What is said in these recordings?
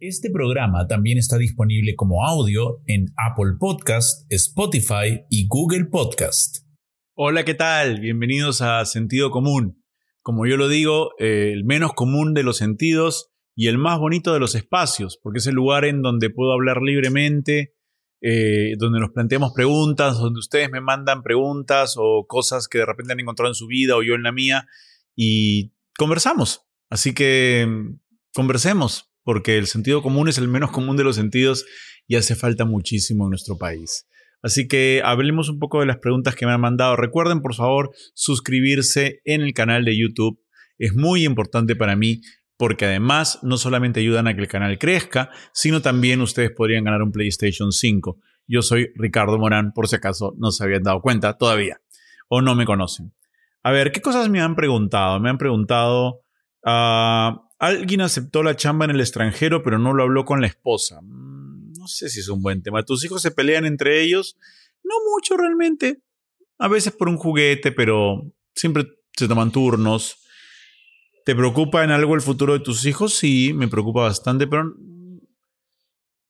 Este programa también está disponible como audio en Apple Podcast, Spotify y Google Podcast. Hola, ¿qué tal? Bienvenidos a Sentido Común. Como yo lo digo, eh, el menos común de los sentidos y el más bonito de los espacios, porque es el lugar en donde puedo hablar libremente, eh, donde nos planteamos preguntas, donde ustedes me mandan preguntas o cosas que de repente han encontrado en su vida o yo en la mía y conversamos. Así que mm, conversemos, porque el sentido común es el menos común de los sentidos y hace falta muchísimo en nuestro país. Así que hablemos un poco de las preguntas que me han mandado. Recuerden, por favor, suscribirse en el canal de YouTube. Es muy importante para mí porque además no solamente ayudan a que el canal crezca, sino también ustedes podrían ganar un PlayStation 5. Yo soy Ricardo Morán, por si acaso no se habían dado cuenta todavía o no me conocen. A ver, ¿qué cosas me han preguntado? Me han preguntado... Uh, Alguien aceptó la chamba en el extranjero, pero no lo habló con la esposa. Mm, no sé si es un buen tema. ¿Tus hijos se pelean entre ellos? No mucho realmente. A veces por un juguete, pero siempre se toman turnos. ¿Te preocupa en algo el futuro de tus hijos? Sí, me preocupa bastante, pero...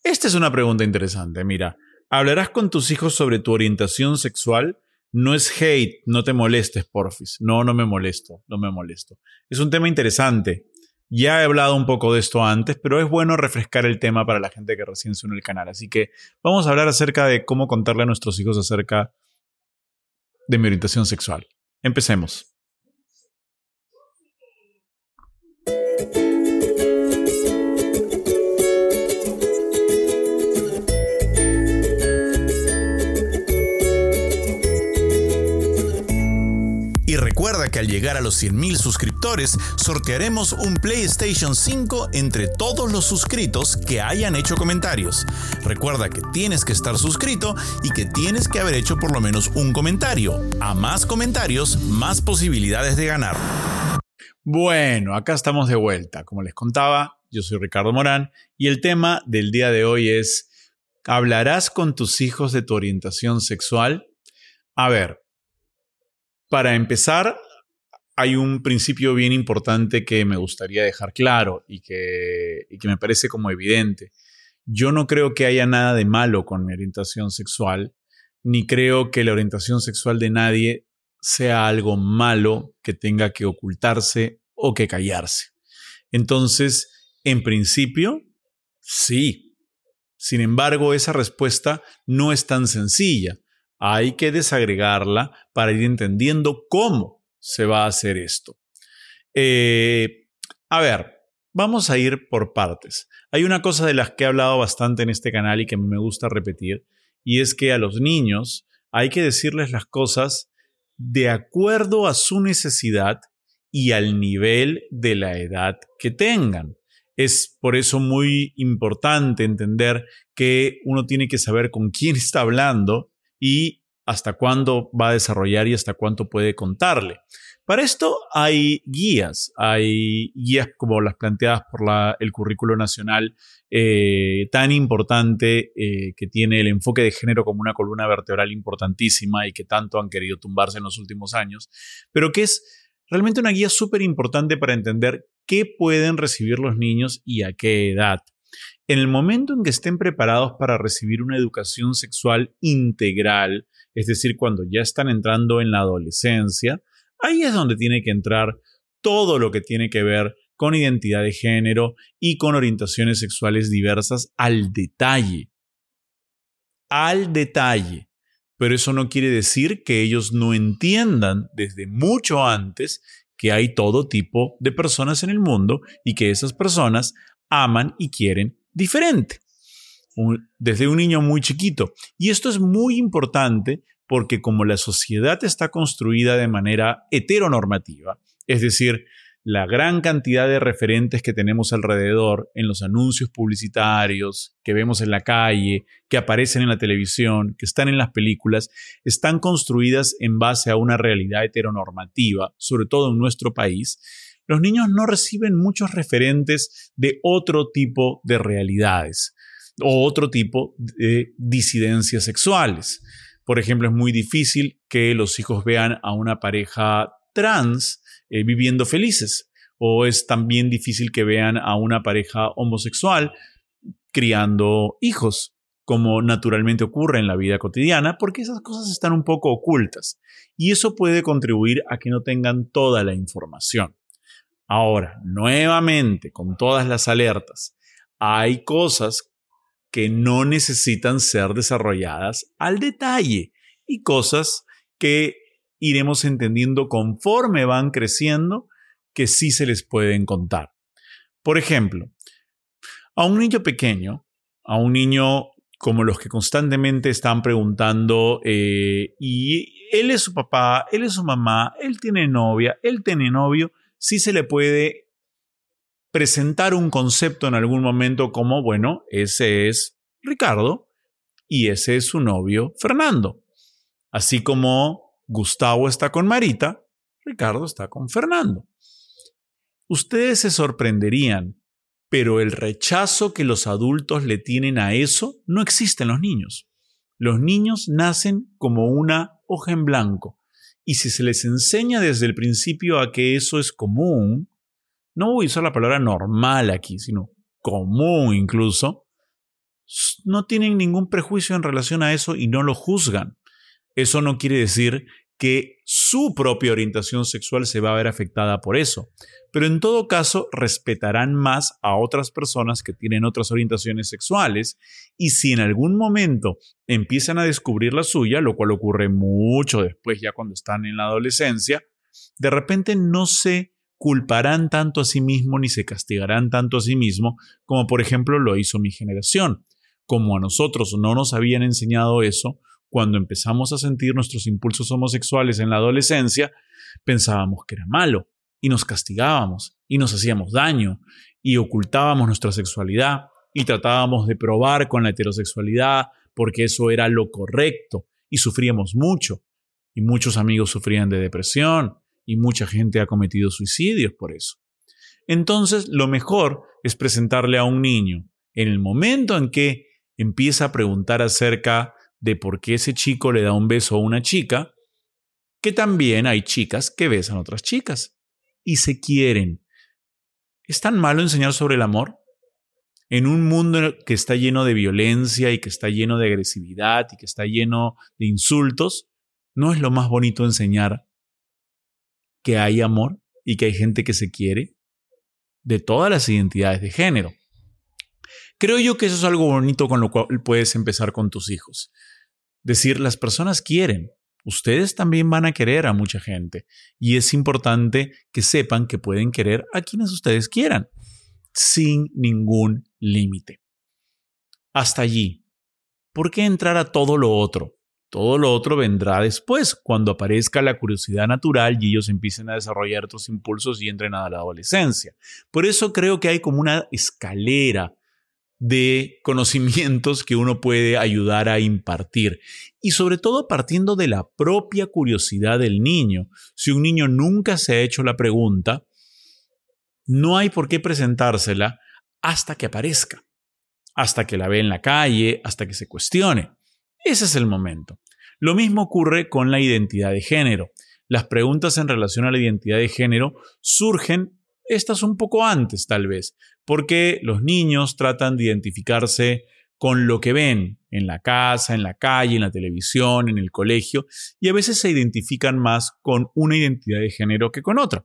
Esta es una pregunta interesante. Mira, ¿hablarás con tus hijos sobre tu orientación sexual? No es hate, no te molestes, porfis. No, no me molesto, no me molesto. Es un tema interesante. Ya he hablado un poco de esto antes, pero es bueno refrescar el tema para la gente que recién se une al canal. Así que vamos a hablar acerca de cómo contarle a nuestros hijos acerca de mi orientación sexual. Empecemos. Al llegar a los 100.000 suscriptores, sortearemos un PlayStation 5 entre todos los suscritos que hayan hecho comentarios. Recuerda que tienes que estar suscrito y que tienes que haber hecho por lo menos un comentario. A más comentarios, más posibilidades de ganar. Bueno, acá estamos de vuelta. Como les contaba, yo soy Ricardo Morán y el tema del día de hoy es, ¿hablarás con tus hijos de tu orientación sexual? A ver, para empezar, hay un principio bien importante que me gustaría dejar claro y que, me parece como evidente. Yo no creo que haya nada de malo con mi orientación sexual, ni creo que la orientación sexual de nadie sea algo malo que tenga que ocultarse o que callarse. Entonces, en principio, sí. Sin embargo, esa respuesta no es tan sencilla hay que desagregarla para ir entendiendo cómo se va a hacer esto. Eh, a ver, vamos a ir por partes. Hay una cosa de las que he hablado bastante en este canal y que me gusta repetir, y es que a los niños hay que decirles las cosas de acuerdo a su necesidad y al nivel de la edad que tengan. Es por eso muy importante entender que uno tiene que saber con quién está hablando y hasta cuándo va a desarrollar y hasta cuánto puede contarle. Para esto hay guías, hay guías como las planteadas por el currículo nacional eh, tan importante eh, que tiene el enfoque de género como una columna vertebral importantísima y que tanto han querido tumbarse en los últimos años, pero que es realmente una guía súper importante para entender qué pueden recibir los niños y a qué edad. En el momento en que estén preparados para recibir una educación sexual integral, es decir, cuando ya están entrando en la adolescencia, ahí es donde tiene que entrar todo lo que tiene que ver con identidad de género y con orientaciones sexuales diversas al detalle. Al detalle. Pero eso no quiere decir que ellos no entiendan desde mucho antes que hay todo tipo de personas en el mundo y que esas personas aman y quieren diferente, desde un niño muy chiquito. Y esto es muy importante porque como la sociedad está construida de manera heteronormativa, es decir, la gran cantidad de referentes que tenemos alrededor en los anuncios publicitarios, que vemos en la calle, que aparecen en la televisión, que están en las películas, están construidas en base a una realidad heteronormativa, sobre todo en nuestro país, los niños no reciben muchos referentes de otro tipo de realidades o otro tipo de disidencias sexuales. Por ejemplo, es muy difícil que los hijos vean a una pareja trans eh, viviendo felices o es también difícil que vean a una pareja homosexual criando hijos, como naturalmente ocurre en la vida cotidiana, porque esas cosas están un poco ocultas y eso puede contribuir a que no tengan toda la información. Ahora, nuevamente, con todas las alertas, hay cosas que no necesitan ser desarrolladas al detalle y cosas que iremos entendiendo conforme van creciendo que sí se les pueden contar. Por ejemplo, a un niño pequeño, a un niño como los que constantemente están preguntando, eh, y él es su papá, él es su mamá, él tiene novia, él tiene novio, sí se le puede presentar un concepto en algún momento como, bueno, ese es Ricardo y ese es su novio Fernando. Así como Gustavo está con Marita, Ricardo está con Fernando. Ustedes se sorprenderían, pero el rechazo que los adultos le tienen a eso no existe en los niños. Los niños nacen como una hoja en blanco y si se les enseña desde el principio a que eso es común, no voy a usar la palabra normal aquí, sino común incluso, no tienen ningún prejuicio en relación a eso y no lo juzgan. Eso no quiere decir que su propia orientación sexual se va a ver afectada por eso pero en todo caso respetarán más a otras personas que tienen otras orientaciones sexuales y si en algún momento empiezan a descubrir la suya, lo cual ocurre mucho después ya cuando están en la adolescencia, de repente no se culparán tanto a sí mismo ni se castigarán tanto a sí mismo como por ejemplo lo hizo mi generación. Como a nosotros no nos habían enseñado eso, cuando empezamos a sentir nuestros impulsos homosexuales en la adolescencia, pensábamos que era malo y nos castigábamos y nos hacíamos daño y ocultábamos nuestra sexualidad y tratábamos de probar con la heterosexualidad porque eso era lo correcto y sufríamos mucho y muchos amigos sufrían de depresión y mucha gente ha cometido suicidios por eso. Entonces, lo mejor es presentarle a un niño en el momento en que empieza a preguntar acerca de por qué ese chico le da un beso a una chica, que también hay chicas que besan a otras chicas y se quieren. ¿Es tan malo enseñar sobre el amor? En un mundo que está lleno de violencia y que está lleno de agresividad y que está lleno de insultos, ¿no es lo más bonito enseñar que hay amor y que hay gente que se quiere? De todas las identidades de género. Creo yo que eso es algo bonito con lo cual puedes empezar con tus hijos. Decir, las personas quieren, ustedes también van a querer a mucha gente y es importante que sepan que pueden querer a quienes ustedes quieran, sin ningún límite. Hasta allí. ¿Por qué entrar a todo lo otro? Todo lo otro vendrá después, cuando aparezca la curiosidad natural y ellos empiecen a desarrollar otros impulsos y entren a la adolescencia. Por eso creo que hay como una escalera de conocimientos que uno puede ayudar a impartir. Y sobre todo partiendo de la propia curiosidad del niño. Si un niño nunca se ha hecho la pregunta, no hay por qué presentársela hasta que aparezca, hasta que la ve en la calle, hasta que se cuestione. Ese es el momento. Lo mismo ocurre con la identidad de género. Las preguntas en relación a la identidad de género surgen estas un poco antes tal vez, porque los niños tratan de identificarse con lo que ven en la casa, en la calle, en la televisión, en el colegio, y a veces se identifican más con una identidad de género que con otra.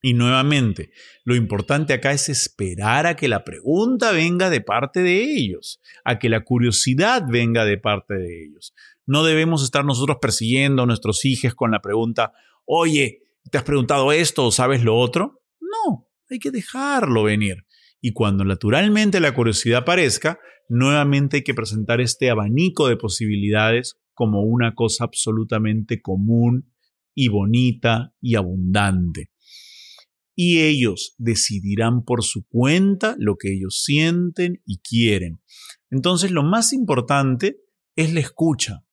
Y nuevamente, lo importante acá es esperar a que la pregunta venga de parte de ellos, a que la curiosidad venga de parte de ellos. No debemos estar nosotros persiguiendo a nuestros hijos con la pregunta, oye, ¿te has preguntado esto o sabes lo otro? No, hay que dejarlo venir. Y cuando naturalmente la curiosidad aparezca, nuevamente hay que presentar este abanico de posibilidades como una cosa absolutamente común y bonita y abundante. Y ellos decidirán por su cuenta lo que ellos sienten y quieren. Entonces lo más importante es la escucha,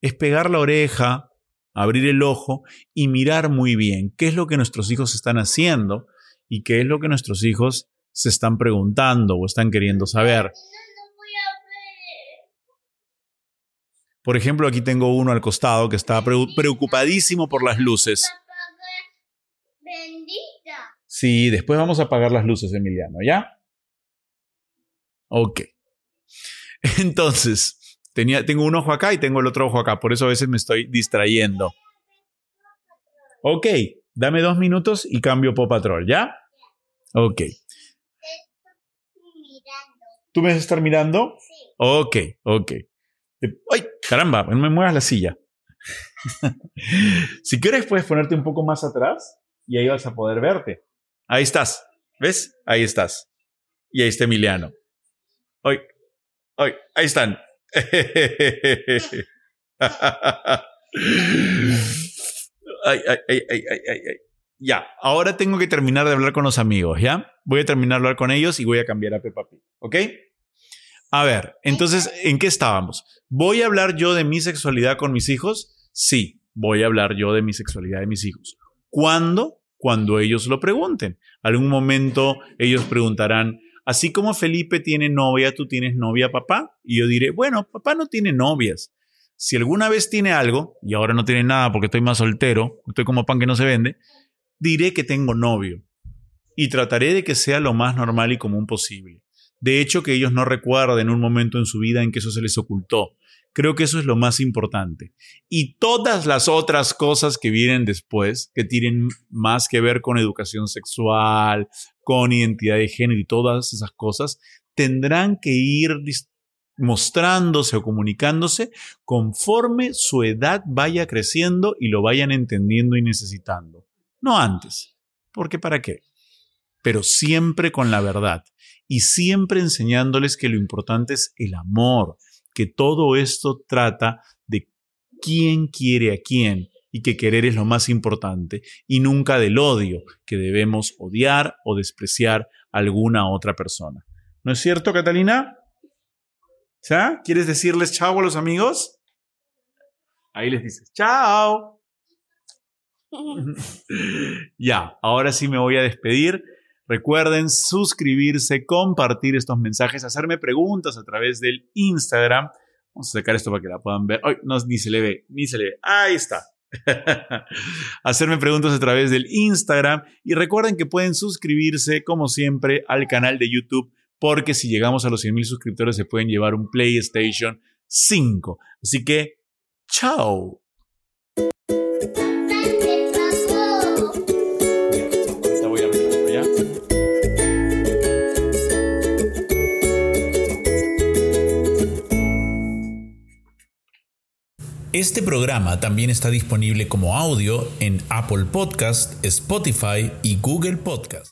es pegar la oreja, abrir el ojo y mirar muy bien qué es lo que nuestros hijos están haciendo y qué es lo que nuestros hijos se están preguntando o están queriendo saber. Por ejemplo, aquí tengo uno al costado que está preocupadísimo por las luces. Sí, después vamos a apagar las luces, Emiliano, ¿ya? Ok. Entonces, tenía, tengo un ojo acá y tengo el otro ojo acá, por eso a veces me estoy distrayendo. Ok, dame dos minutos y cambio Pop Patrol, ¿ya? Ok. ¿Tú me vas a estar mirando? Sí. Ok, ok. ¡Ay, caramba! No me muevas la silla. si quieres, puedes ponerte un poco más atrás y ahí vas a poder verte. Ahí estás. ¿Ves? Ahí estás. Y ahí está Emiliano. ¡Ay! ¡Ay! Ahí están. ay, ay, ay, ay, ay, ay. Ya, ahora tengo que terminar de hablar con los amigos, ¿ya? Voy a terminar de hablar con ellos y voy a cambiar a Peppa Pig, ¿ok? A ver, entonces, ¿en qué estábamos? ¿Voy a hablar yo de mi sexualidad con mis hijos? Sí, voy a hablar yo de mi sexualidad de mis hijos. ¿Cuándo? Cuando ellos lo pregunten. Algún momento ellos preguntarán, así como Felipe tiene novia, ¿tú tienes novia, papá? Y yo diré, bueno, papá no tiene novias. Si alguna vez tiene algo, y ahora no tiene nada porque estoy más soltero, estoy como pan que no se vende, diré que tengo novio y trataré de que sea lo más normal y común posible. De hecho, que ellos no recuerden un momento en su vida en que eso se les ocultó. Creo que eso es lo más importante. Y todas las otras cosas que vienen después, que tienen más que ver con educación sexual, con identidad de género y todas esas cosas, tendrán que ir mostrándose o comunicándose conforme su edad vaya creciendo y lo vayan entendiendo y necesitando no antes, porque ¿para qué? Pero siempre con la verdad y siempre enseñándoles que lo importante es el amor, que todo esto trata de quién quiere a quién y que querer es lo más importante y nunca del odio, que debemos odiar o despreciar a alguna otra persona. ¿No es cierto, Catalina? ¿Ya? ¿Quieres decirles chao a los amigos? Ahí les dices, chao. ya, ahora sí me voy a despedir. Recuerden suscribirse, compartir estos mensajes, hacerme preguntas a través del Instagram. Vamos a sacar esto para que la puedan ver. Ay, no, ni se le ve, ni se le ve. Ahí está. hacerme preguntas a través del Instagram y recuerden que pueden suscribirse como siempre al canal de YouTube porque si llegamos a los 100.000 suscriptores se pueden llevar un PlayStation 5. Así que, chao. Este programa también está disponible como audio en Apple Podcast, Spotify y Google Podcast.